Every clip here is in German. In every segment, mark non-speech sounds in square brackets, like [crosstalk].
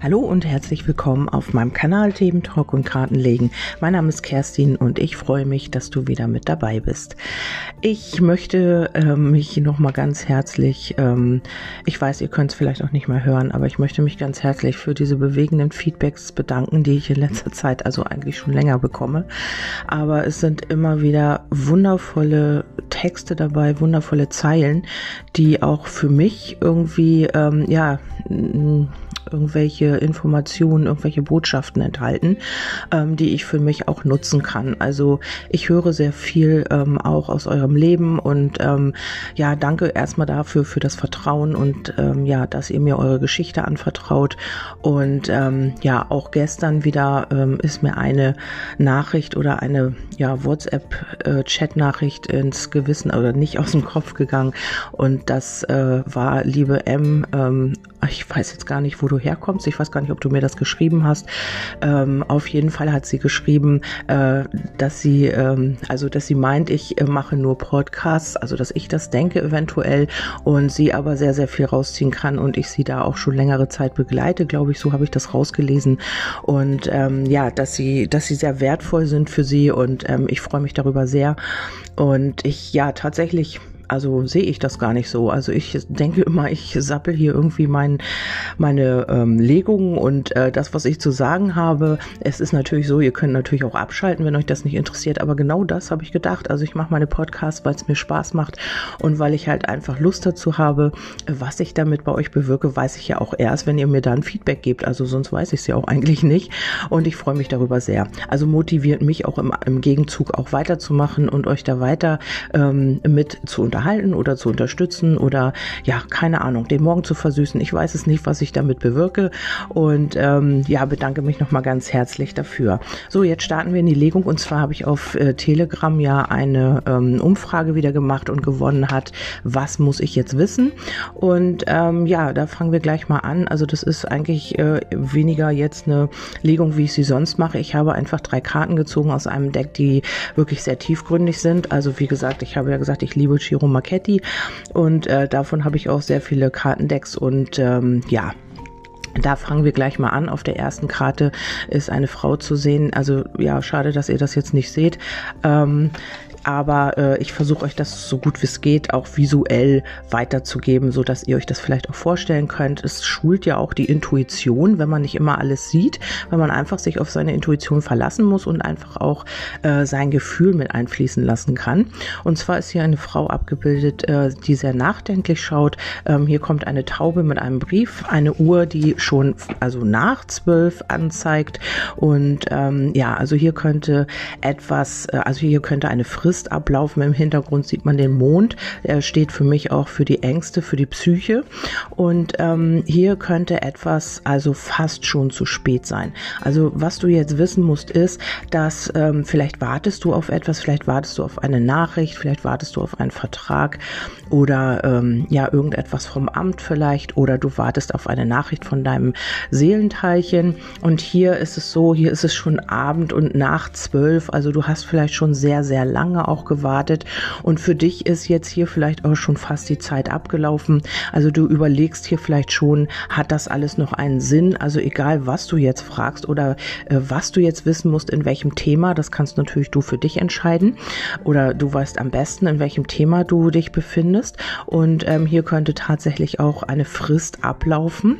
Hallo und herzlich willkommen auf meinem Kanal Themen Talk und Kartenlegen. Mein Name ist Kerstin und ich freue mich, dass du wieder mit dabei bist. Ich möchte ähm, mich nochmal ganz herzlich, ähm, ich weiß, ihr könnt es vielleicht auch nicht mehr hören, aber ich möchte mich ganz herzlich für diese bewegenden Feedbacks bedanken, die ich in letzter Zeit, also eigentlich schon länger bekomme. Aber es sind immer wieder wundervolle Texte dabei, wundervolle Zeilen, die auch für mich irgendwie, ähm, ja, irgendwelche Informationen, irgendwelche Botschaften enthalten, ähm, die ich für mich auch nutzen kann. Also ich höre sehr viel ähm, auch aus eurem Leben und ähm, ja, danke erstmal dafür für das Vertrauen und ähm, ja, dass ihr mir eure Geschichte anvertraut. Und ähm, ja, auch gestern wieder ähm, ist mir eine Nachricht oder eine ja, WhatsApp-Chat-Nachricht äh, ins Gewissen oder nicht aus dem Kopf gegangen. Und das äh, war, liebe M, ähm, ich weiß jetzt gar nicht, wo du herkommst. Ich weiß gar nicht, ob du mir das geschrieben hast. Ähm, auf jeden Fall hat sie geschrieben, äh, dass sie, ähm, also dass sie meint, ich äh, mache nur Podcasts, also dass ich das denke eventuell und sie aber sehr, sehr viel rausziehen kann und ich sie da auch schon längere Zeit begleite, glaube ich, so habe ich das rausgelesen. Und ähm, ja, dass sie, dass sie sehr wertvoll sind für sie und ähm, ich freue mich darüber sehr. Und ich ja tatsächlich also sehe ich das gar nicht so. Also ich denke immer, ich sappel hier irgendwie mein, meine ähm, Legungen und äh, das, was ich zu sagen habe. Es ist natürlich so, ihr könnt natürlich auch abschalten, wenn euch das nicht interessiert. Aber genau das habe ich gedacht. Also ich mache meine Podcasts, weil es mir Spaß macht und weil ich halt einfach Lust dazu habe. Was ich damit bei euch bewirke, weiß ich ja auch erst, wenn ihr mir dann Feedback gebt. Also sonst weiß ich es ja auch eigentlich nicht. Und ich freue mich darüber sehr. Also motiviert mich auch im, im Gegenzug auch weiterzumachen und euch da weiter ähm, mit zu unterhalten unterhalten oder zu unterstützen oder ja, keine Ahnung, den Morgen zu versüßen. Ich weiß es nicht, was ich damit bewirke und ähm, ja, bedanke mich nochmal ganz herzlich dafür. So, jetzt starten wir in die Legung und zwar habe ich auf äh, Telegram ja eine ähm, Umfrage wieder gemacht und gewonnen hat, was muss ich jetzt wissen? Und ähm, ja, da fangen wir gleich mal an. Also das ist eigentlich äh, weniger jetzt eine Legung, wie ich sie sonst mache. Ich habe einfach drei Karten gezogen aus einem Deck, die wirklich sehr tiefgründig sind. Also wie gesagt, ich habe ja gesagt, ich liebe Chiro Marchetti und äh, davon habe ich auch sehr viele Kartendecks und ähm, ja, da fangen wir gleich mal an. Auf der ersten Karte ist eine Frau zu sehen. Also ja, schade, dass ihr das jetzt nicht seht. Ähm, aber äh, ich versuche euch das so gut wie es geht auch visuell weiterzugeben, so dass ihr euch das vielleicht auch vorstellen könnt. Es schult ja auch die Intuition, wenn man nicht immer alles sieht, wenn man einfach sich auf seine Intuition verlassen muss und einfach auch äh, sein Gefühl mit einfließen lassen kann. Und zwar ist hier eine Frau abgebildet, äh, die sehr nachdenklich schaut. Ähm, hier kommt eine Taube mit einem Brief, eine Uhr, die schon also nach zwölf anzeigt und ähm, ja, also hier könnte etwas, äh, also hier könnte eine Frist ablaufen. Im Hintergrund sieht man den Mond. Er steht für mich auch für die Ängste, für die Psyche. Und ähm, hier könnte etwas also fast schon zu spät sein. Also was du jetzt wissen musst, ist, dass ähm, vielleicht wartest du auf etwas, vielleicht wartest du auf eine Nachricht, vielleicht wartest du auf einen Vertrag oder ähm, ja irgendetwas vom Amt vielleicht oder du wartest auf eine Nachricht von deinem Seelenteilchen. Und hier ist es so, hier ist es schon Abend und nach zwölf. Also du hast vielleicht schon sehr, sehr lange auch gewartet und für dich ist jetzt hier vielleicht auch schon fast die Zeit abgelaufen. Also du überlegst hier vielleicht schon, hat das alles noch einen Sinn? Also egal, was du jetzt fragst oder äh, was du jetzt wissen musst, in welchem Thema, das kannst natürlich du für dich entscheiden oder du weißt am besten, in welchem Thema du dich befindest und ähm, hier könnte tatsächlich auch eine Frist ablaufen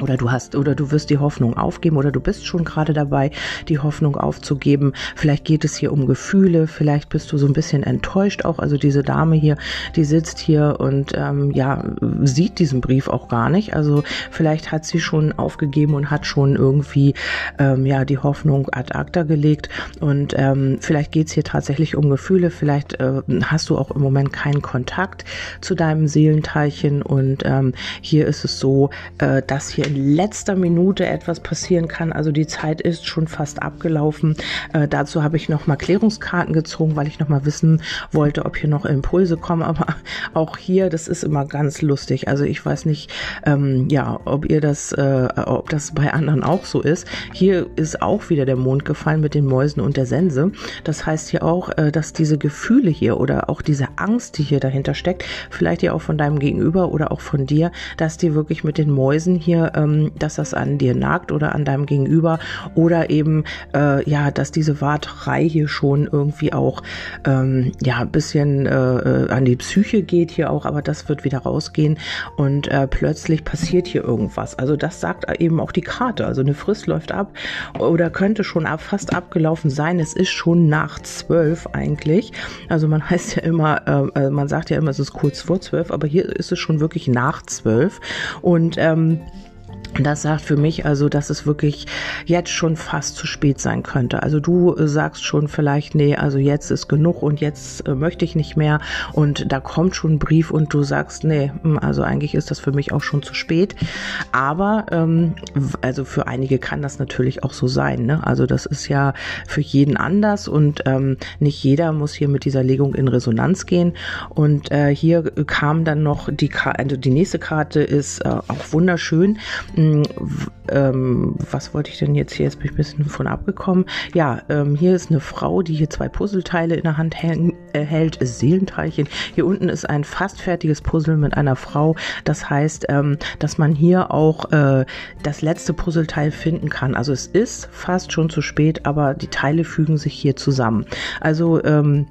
oder du hast oder du wirst die Hoffnung aufgeben oder du bist schon gerade dabei, die Hoffnung aufzugeben. Vielleicht geht es hier um Gefühle, vielleicht bist du so ein bisschen enttäuscht auch. Also diese Dame hier, die sitzt hier und ähm, ja sieht diesen Brief auch gar nicht. Also vielleicht hat sie schon aufgegeben und hat schon irgendwie ähm, ja die Hoffnung ad acta gelegt und ähm, vielleicht geht es hier tatsächlich um Gefühle. Vielleicht äh, hast du auch im Moment keinen Kontakt zu deinem Seelenteilchen und ähm, hier ist es so, äh, dass hier in letzter Minute etwas passieren kann. Also die Zeit ist schon fast abgelaufen. Äh, dazu habe ich noch mal Klärungskarten gezogen, weil ich noch mal wissen wollte, ob hier noch Impulse kommen. Aber auch hier, das ist immer ganz lustig. Also ich weiß nicht, ähm, ja, ob ihr das, äh, ob das bei anderen auch so ist. Hier ist auch wieder der Mond gefallen mit den Mäusen und der Sense. Das heißt hier auch, äh, dass diese Gefühle hier oder auch diese Angst, die hier dahinter steckt, vielleicht ja auch von deinem Gegenüber oder auch von dir, dass die wirklich mit den Mäusen hier ähm, dass das an dir nagt oder an deinem Gegenüber oder eben äh, ja, dass diese Warterei hier schon irgendwie auch ähm, ja ein bisschen äh, äh, an die Psyche geht hier auch, aber das wird wieder rausgehen und äh, plötzlich passiert hier irgendwas. Also das sagt eben auch die Karte. Also eine Frist läuft ab oder könnte schon ab, fast abgelaufen sein. Es ist schon nach zwölf eigentlich. Also man [laughs] heißt ja immer, äh, äh, man sagt ja immer, es ist kurz vor zwölf, aber hier ist es schon wirklich nach zwölf und ähm, das sagt für mich also, dass es wirklich jetzt schon fast zu spät sein könnte. Also du äh, sagst schon vielleicht, nee, also jetzt ist genug und jetzt äh, möchte ich nicht mehr und da kommt schon ein Brief und du sagst, nee, hm, also eigentlich ist das für mich auch schon zu spät. Aber ähm, also für einige kann das natürlich auch so sein. Ne? Also das ist ja für jeden anders und ähm, nicht jeder muss hier mit dieser Legung in Resonanz gehen. Und äh, hier kam dann noch die, Karte, also die nächste Karte ist äh, auch wunderschön ähm, was wollte ich denn jetzt hier? Jetzt bin ich ein bisschen von abgekommen. Ja, ähm, hier ist eine Frau, die hier zwei Puzzleteile in der Hand äh, hält, Seelenteilchen. Hier unten ist ein fast fertiges Puzzle mit einer Frau. Das heißt, ähm, dass man hier auch äh, das letzte Puzzleteil finden kann. Also es ist fast schon zu spät, aber die Teile fügen sich hier zusammen. Also ähm,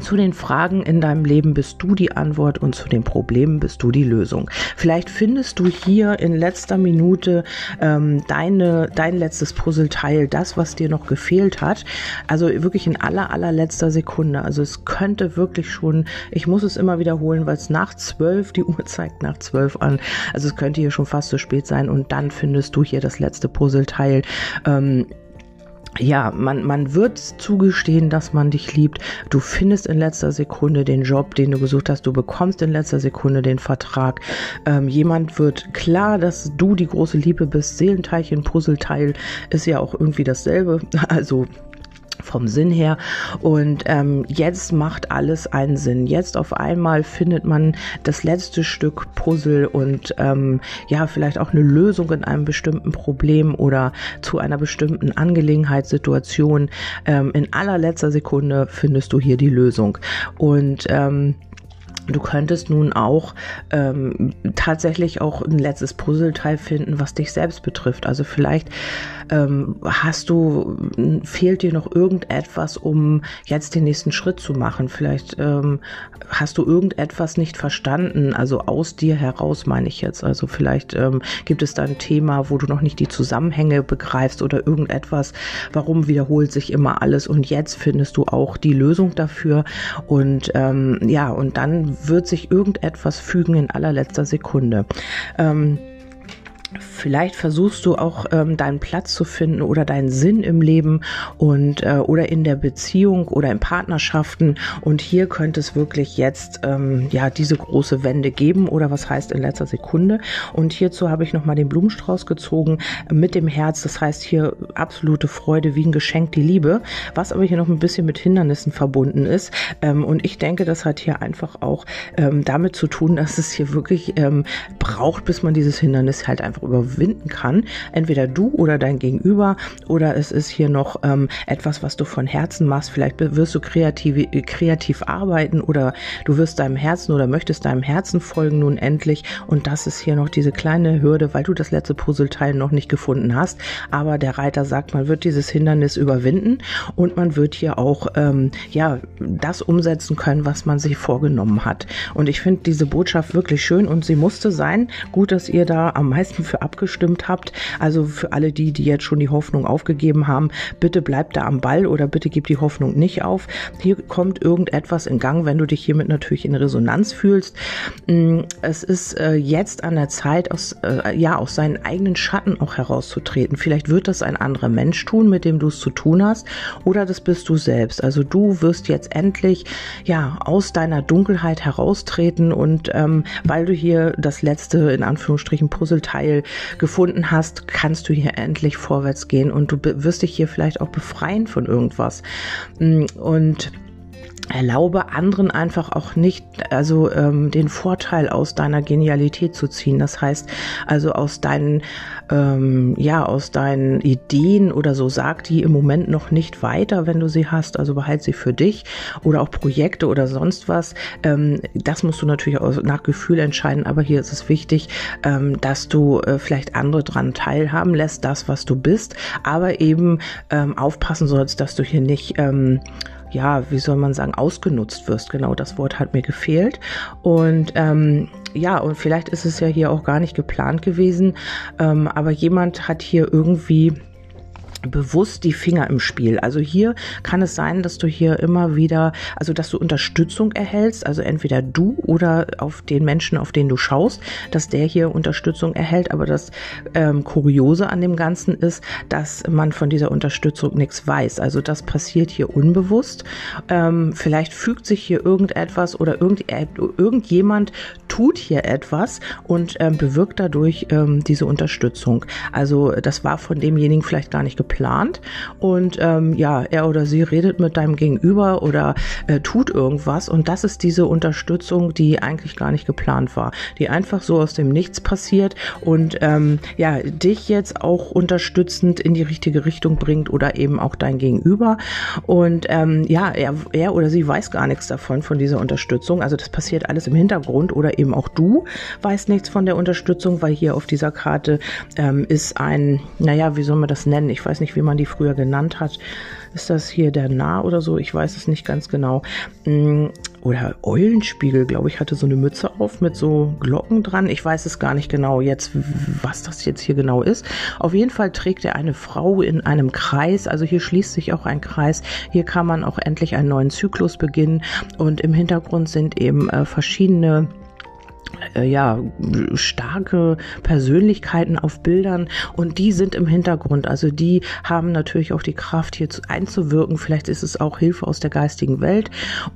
zu den Fragen in deinem Leben bist du die Antwort und zu den Problemen bist du die Lösung. Vielleicht findest du hier in letzter Minute ähm, deine, dein letztes Puzzleteil, das, was dir noch gefehlt hat. Also wirklich in aller, allerletzter Sekunde. Also es könnte wirklich schon, ich muss es immer wiederholen, weil es nach zwölf, die Uhr zeigt nach zwölf an. Also es könnte hier schon fast zu spät sein und dann findest du hier das letzte Puzzleteil. Ähm, ja, man, man wird zugestehen, dass man dich liebt. Du findest in letzter Sekunde den Job, den du gesucht hast. Du bekommst in letzter Sekunde den Vertrag. Ähm, jemand wird klar, dass du die große Liebe bist. Seelenteilchen, Puzzleteil ist ja auch irgendwie dasselbe. [laughs] Also vom Sinn her. Und ähm, jetzt macht alles einen Sinn. Jetzt auf einmal findet man das letzte Stück Puzzle und ähm, ja, vielleicht auch eine Lösung in einem bestimmten Problem oder zu einer bestimmten Angelegenheitssituation. Ähm, in allerletzter Sekunde findest du hier die Lösung. Und ähm, Du könntest nun auch ähm, tatsächlich auch ein letztes Puzzleteil finden, was dich selbst betrifft. Also vielleicht ähm, hast du, fehlt dir noch irgendetwas, um jetzt den nächsten Schritt zu machen. Vielleicht ähm, hast du irgendetwas nicht verstanden, also aus dir heraus meine ich jetzt. Also vielleicht ähm, gibt es da ein Thema, wo du noch nicht die Zusammenhänge begreifst oder irgendetwas, warum wiederholt sich immer alles und jetzt findest du auch die Lösung dafür. Und ähm, ja, und dann wird sich irgendetwas fügen in allerletzter Sekunde. Ähm, Vielleicht versuchst du auch ähm, deinen Platz zu finden oder deinen Sinn im Leben und äh, oder in der Beziehung oder in Partnerschaften. Und hier könnte es wirklich jetzt ähm, ja diese große Wende geben oder was heißt in letzter Sekunde. Und hierzu habe ich noch den Blumenstrauß gezogen mit dem Herz. Das heißt hier absolute Freude wie ein Geschenk die Liebe, was aber hier noch ein bisschen mit Hindernissen verbunden ist. Ähm, und ich denke, das hat hier einfach auch ähm, damit zu tun, dass es hier wirklich ähm, braucht, bis man dieses Hindernis halt einfach überwinden kann. Entweder du oder dein Gegenüber oder es ist hier noch ähm, etwas, was du von Herzen machst. Vielleicht wirst du kreativ, kreativ arbeiten oder du wirst deinem Herzen oder möchtest deinem Herzen folgen nun endlich. Und das ist hier noch diese kleine Hürde, weil du das letzte Puzzleteil noch nicht gefunden hast. Aber der Reiter sagt, man wird dieses Hindernis überwinden und man wird hier auch ähm, ja das umsetzen können, was man sich vorgenommen hat. Und ich finde diese Botschaft wirklich schön und sie musste sein. Gut, dass ihr da am meisten für abgestimmt habt. Also für alle die, die jetzt schon die Hoffnung aufgegeben haben, bitte bleibt da am Ball oder bitte gebt die Hoffnung nicht auf. Hier kommt irgendetwas in Gang, wenn du dich hiermit natürlich in Resonanz fühlst. Mm, es ist äh, jetzt an der Zeit, aus, äh, ja, aus seinen eigenen Schatten auch herauszutreten. Vielleicht wird das ein anderer Mensch tun, mit dem du es zu tun hast, oder das bist du selbst. Also du wirst jetzt endlich, ja, aus deiner Dunkelheit heraustreten und ähm, weil du hier das letzte, in Anführungsstrichen, Puzzleteil gefunden hast, kannst du hier endlich vorwärts gehen und du wirst dich hier vielleicht auch befreien von irgendwas. Mm, und erlaube anderen einfach auch nicht, also ähm, den Vorteil aus deiner Genialität zu ziehen. Das heißt, also aus deinen, ähm, ja, aus deinen Ideen oder so, sag die im Moment noch nicht weiter, wenn du sie hast. Also behalt sie für dich oder auch Projekte oder sonst was. Ähm, das musst du natürlich auch nach Gefühl entscheiden, aber hier ist es wichtig, ähm, dass du äh, vielleicht andere dran teilhaben lässt, das, was du bist, aber eben ähm, aufpassen sollst, dass du hier nicht ähm, ja, wie soll man sagen, ausgenutzt wirst. Genau, das Wort hat mir gefehlt. Und ähm, ja, und vielleicht ist es ja hier auch gar nicht geplant gewesen, ähm, aber jemand hat hier irgendwie bewusst die Finger im Spiel. Also hier kann es sein, dass du hier immer wieder, also dass du Unterstützung erhältst, also entweder du oder auf den Menschen, auf den du schaust, dass der hier Unterstützung erhält. Aber das ähm, Kuriose an dem Ganzen ist, dass man von dieser Unterstützung nichts weiß. Also das passiert hier unbewusst. Ähm, vielleicht fügt sich hier irgendetwas oder irgend, äh, irgendjemand tut hier etwas und ähm, bewirkt dadurch ähm, diese Unterstützung. Also das war von demjenigen vielleicht gar nicht geplant geplant. Und ähm, ja, er oder sie redet mit deinem Gegenüber oder äh, tut irgendwas. Und das ist diese Unterstützung, die eigentlich gar nicht geplant war, die einfach so aus dem Nichts passiert und ähm, ja, dich jetzt auch unterstützend in die richtige Richtung bringt oder eben auch dein Gegenüber. Und ähm, ja, er, er oder sie weiß gar nichts davon, von dieser Unterstützung, also das passiert alles im Hintergrund oder eben auch du weißt nichts von der Unterstützung, weil hier auf dieser Karte ähm, ist ein, naja, wie soll man das nennen? Ich weiß weiß nicht, wie man die früher genannt hat. Ist das hier der Nah oder so? Ich weiß es nicht ganz genau. Mm, oder Eulenspiegel, glaube ich, hatte so eine Mütze auf mit so Glocken dran. Ich weiß es gar nicht genau jetzt, was das jetzt hier genau ist. Auf jeden Fall trägt er eine Frau in einem Kreis. Also hier schließt sich auch ein Kreis. Hier kann man auch endlich einen neuen Zyklus beginnen. Und im Hintergrund sind eben äh, verschiedene äh, ja, starke Persönlichkeiten auf Bildern und die sind im Hintergrund. Also die haben natürlich auch die Kraft, hier zu, einzuwirken. Vielleicht ist es auch Hilfe aus der geistigen Welt.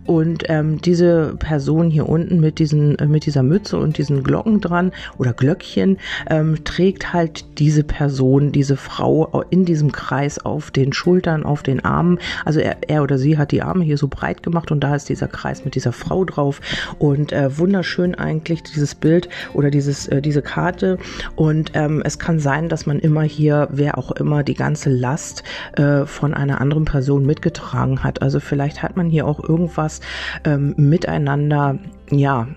Und ähm, diese Person hier unten mit, diesen, äh, mit dieser Mütze und diesen Glocken dran oder Glöckchen ähm, trägt halt diese Person, diese Frau in diesem Kreis auf den Schultern, auf den Armen. Also er, er oder sie hat die Arme hier so breit gemacht und da ist dieser Kreis mit dieser Frau drauf. Und äh, wunderschön eigentlich dieses Bild oder dieses, äh, diese Karte. Und ähm, es kann sein, dass man immer hier, wer auch immer, die ganze Last äh, von einer anderen Person mitgetragen hat. Also vielleicht hat man hier auch irgendwas ähm, miteinander ja,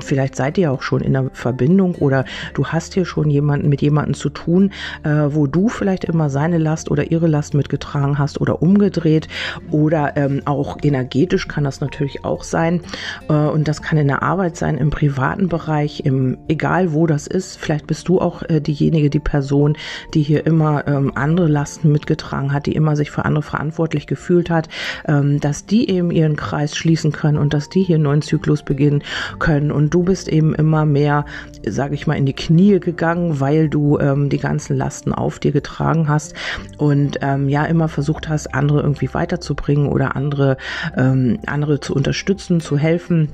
vielleicht seid ihr auch schon in der Verbindung oder du hast hier schon jemanden mit jemandem zu tun, äh, wo du vielleicht immer seine Last oder ihre Last mitgetragen hast oder umgedreht oder ähm, auch energetisch kann das natürlich auch sein äh, und das kann in der Arbeit sein, im privaten Bereich, im egal wo das ist. Vielleicht bist du auch äh, diejenige, die Person, die hier immer ähm, andere Lasten mitgetragen hat, die immer sich für andere verantwortlich gefühlt hat, ähm, dass die eben ihren Kreis schließen können und dass die hier einen neuen Zyklus beginnen können. Und du bist eben immer mehr, sage ich mal, in die Knie gegangen, weil du ähm, die ganzen Lasten auf dir getragen hast und ähm, ja immer versucht hast, andere irgendwie weiterzubringen oder andere, ähm, andere zu unterstützen, zu helfen.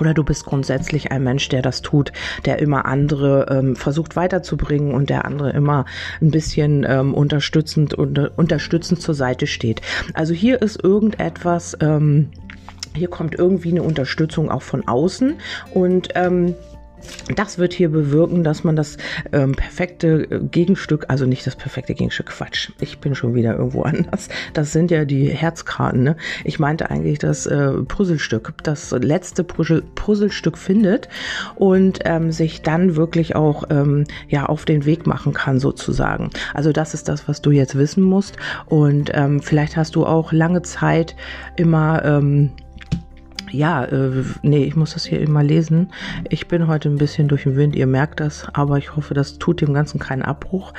Oder du bist grundsätzlich ein Mensch, der das tut, der immer andere ähm, versucht weiterzubringen und der andere immer ein bisschen ähm, unterstützend und unterstützend zur Seite steht. Also hier ist irgendetwas, ähm, hier kommt irgendwie eine Unterstützung auch von außen und ähm, das wird hier bewirken, dass man das ähm, perfekte äh, Gegenstück, also nicht das perfekte Gegenstück, Quatsch, ich bin schon wieder irgendwo [laughs] anders. Das sind ja die Herzkarten. Ne? Ich meinte eigentlich das äh, Puzzlestück, das letzte Puzzle Puzzlestück findet und ähm, sich dann wirklich auch ähm, ja auf den Weg machen kann sozusagen. Also das ist das, was du jetzt wissen musst und ähm, vielleicht hast du auch lange Zeit immer ähm, ja, äh, nee, ich muss das hier immer lesen. Ich bin heute ein bisschen durch den Wind, ihr merkt das, aber ich hoffe, das tut dem Ganzen keinen Abbruch.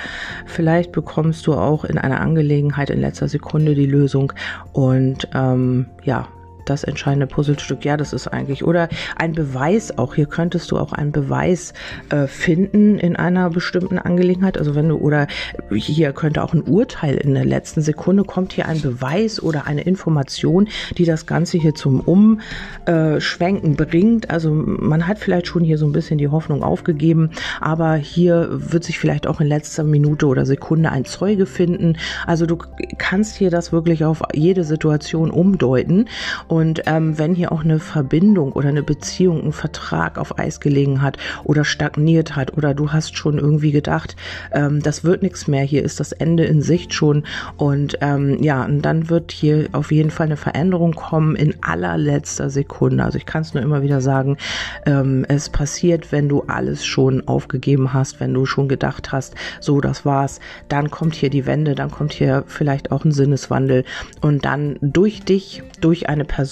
Vielleicht bekommst du auch in einer Angelegenheit in letzter Sekunde die Lösung und ähm, ja, das entscheidende Puzzlestück. Ja, das ist eigentlich. Oder ein Beweis auch. Hier könntest du auch einen Beweis äh, finden in einer bestimmten Angelegenheit. Also wenn du, oder hier könnte auch ein Urteil in der letzten Sekunde, kommt hier ein Beweis oder eine Information, die das Ganze hier zum Umschwenken bringt. Also man hat vielleicht schon hier so ein bisschen die Hoffnung aufgegeben, aber hier wird sich vielleicht auch in letzter Minute oder Sekunde ein Zeuge finden. Also du kannst hier das wirklich auf jede Situation umdeuten Und ähm, wenn hier auch eine Verbindung oder eine Beziehung, ein Vertrag auf Eis gelegen hat oder stagniert hat oder du hast schon irgendwie gedacht, ähm, das wird nichts mehr, hier ist das Ende in Sicht schon. Und ähm, ja, und dann wird hier auf jeden Fall eine Veränderung kommen in allerletzter Sekunde. Also ich kann es nur immer wieder sagen, ähm, es passiert, wenn du alles schon aufgegeben hast, wenn du schon gedacht hast, so, das war's, dann kommt hier die Wende, dann kommt hier vielleicht auch ein Sinneswandel. Und dann durch dich, durch eine Person,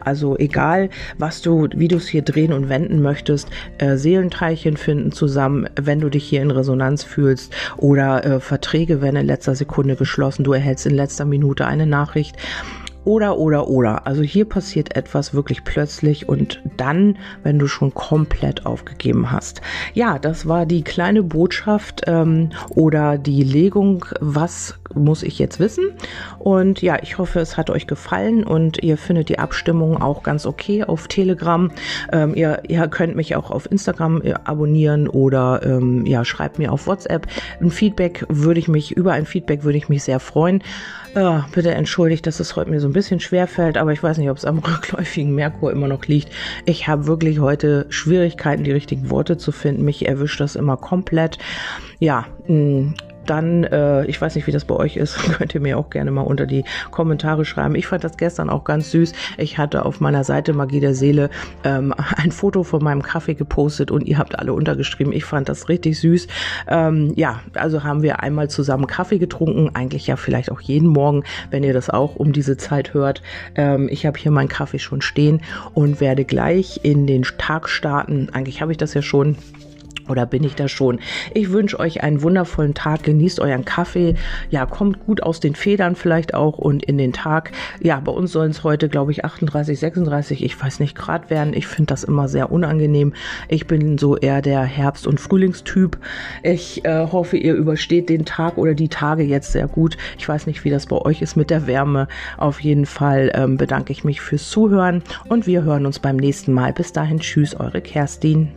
also egal, was du, wie du es hier drehen und wenden möchtest, äh, Seelenteilchen finden zusammen, wenn du dich hier in Resonanz fühlst oder äh, Verträge werden in letzter Sekunde geschlossen, du erhältst in letzter Minute eine Nachricht oder, oder, oder. Also hier passiert etwas wirklich plötzlich und dann, wenn du schon komplett aufgegeben hast. Ja, das war die kleine Botschaft ähm, oder die Legung, was muss ich jetzt wissen. Und ja, ich hoffe, es hat euch gefallen und ihr findet die Abstimmung auch ganz okay auf Telegram. Ähm, ihr, ihr könnt mich auch auf Instagram äh, abonnieren oder ähm, ja, schreibt mir auf WhatsApp. Ein Feedback würde ich mich, über ein Feedback würde ich mich sehr freuen. Äh, bitte entschuldigt, dass es heute mir so ein bisschen schwer fällt, aber ich weiß nicht, ob es am [laughs] rückläufigen Merkur immer noch liegt. Ich habe wirklich heute Schwierigkeiten, die richtigen Worte zu finden. Mich erwischt das immer komplett. Ja, mh, mm, dann, äh, ich weiß nicht, wie das bei euch ist, [laughs] könnt ihr mir auch gerne mal unter die Kommentare schreiben. Ich fand das gestern auch ganz süß. Ich hatte auf meiner Seite Magie der Seele ähm, [laughs] ein Foto von meinem Kaffee gepostet und ihr habt alle untergeschrieben. Ich fand das richtig süß. Ähm, ja, also haben wir einmal zusammen Kaffee getrunken. Eigentlich ja vielleicht auch jeden Morgen, wenn ihr das auch um diese Zeit hört. Ähm, ich habe hier meinen Kaffee schon stehen und werde gleich in den Tag starten. Eigentlich habe ich das ja schon oder bin ich da schon? Ich wünsche euch einen wundervollen Tag. Genießt euren Kaffee. Ja, kommt gut aus den Federn vielleicht auch und in den Tag. Ja, bei uns sollen es heute, glaube ich, 38, 36, ich weiß nicht, Grad werden. Ich finde das immer sehr unangenehm. Ich bin so eher der Herbst- und Frühlingstyp. Ich äh, hoffe, ihr übersteht den Tag oder die Tage jetzt sehr gut. Ich weiß nicht, wie das bei euch ist mit der Wärme. Auf jeden Fall ähm, bedanke ich mich fürs Zuhören und wir hören uns beim nächsten Mal. Bis dahin, tschüss, eure Kerstin.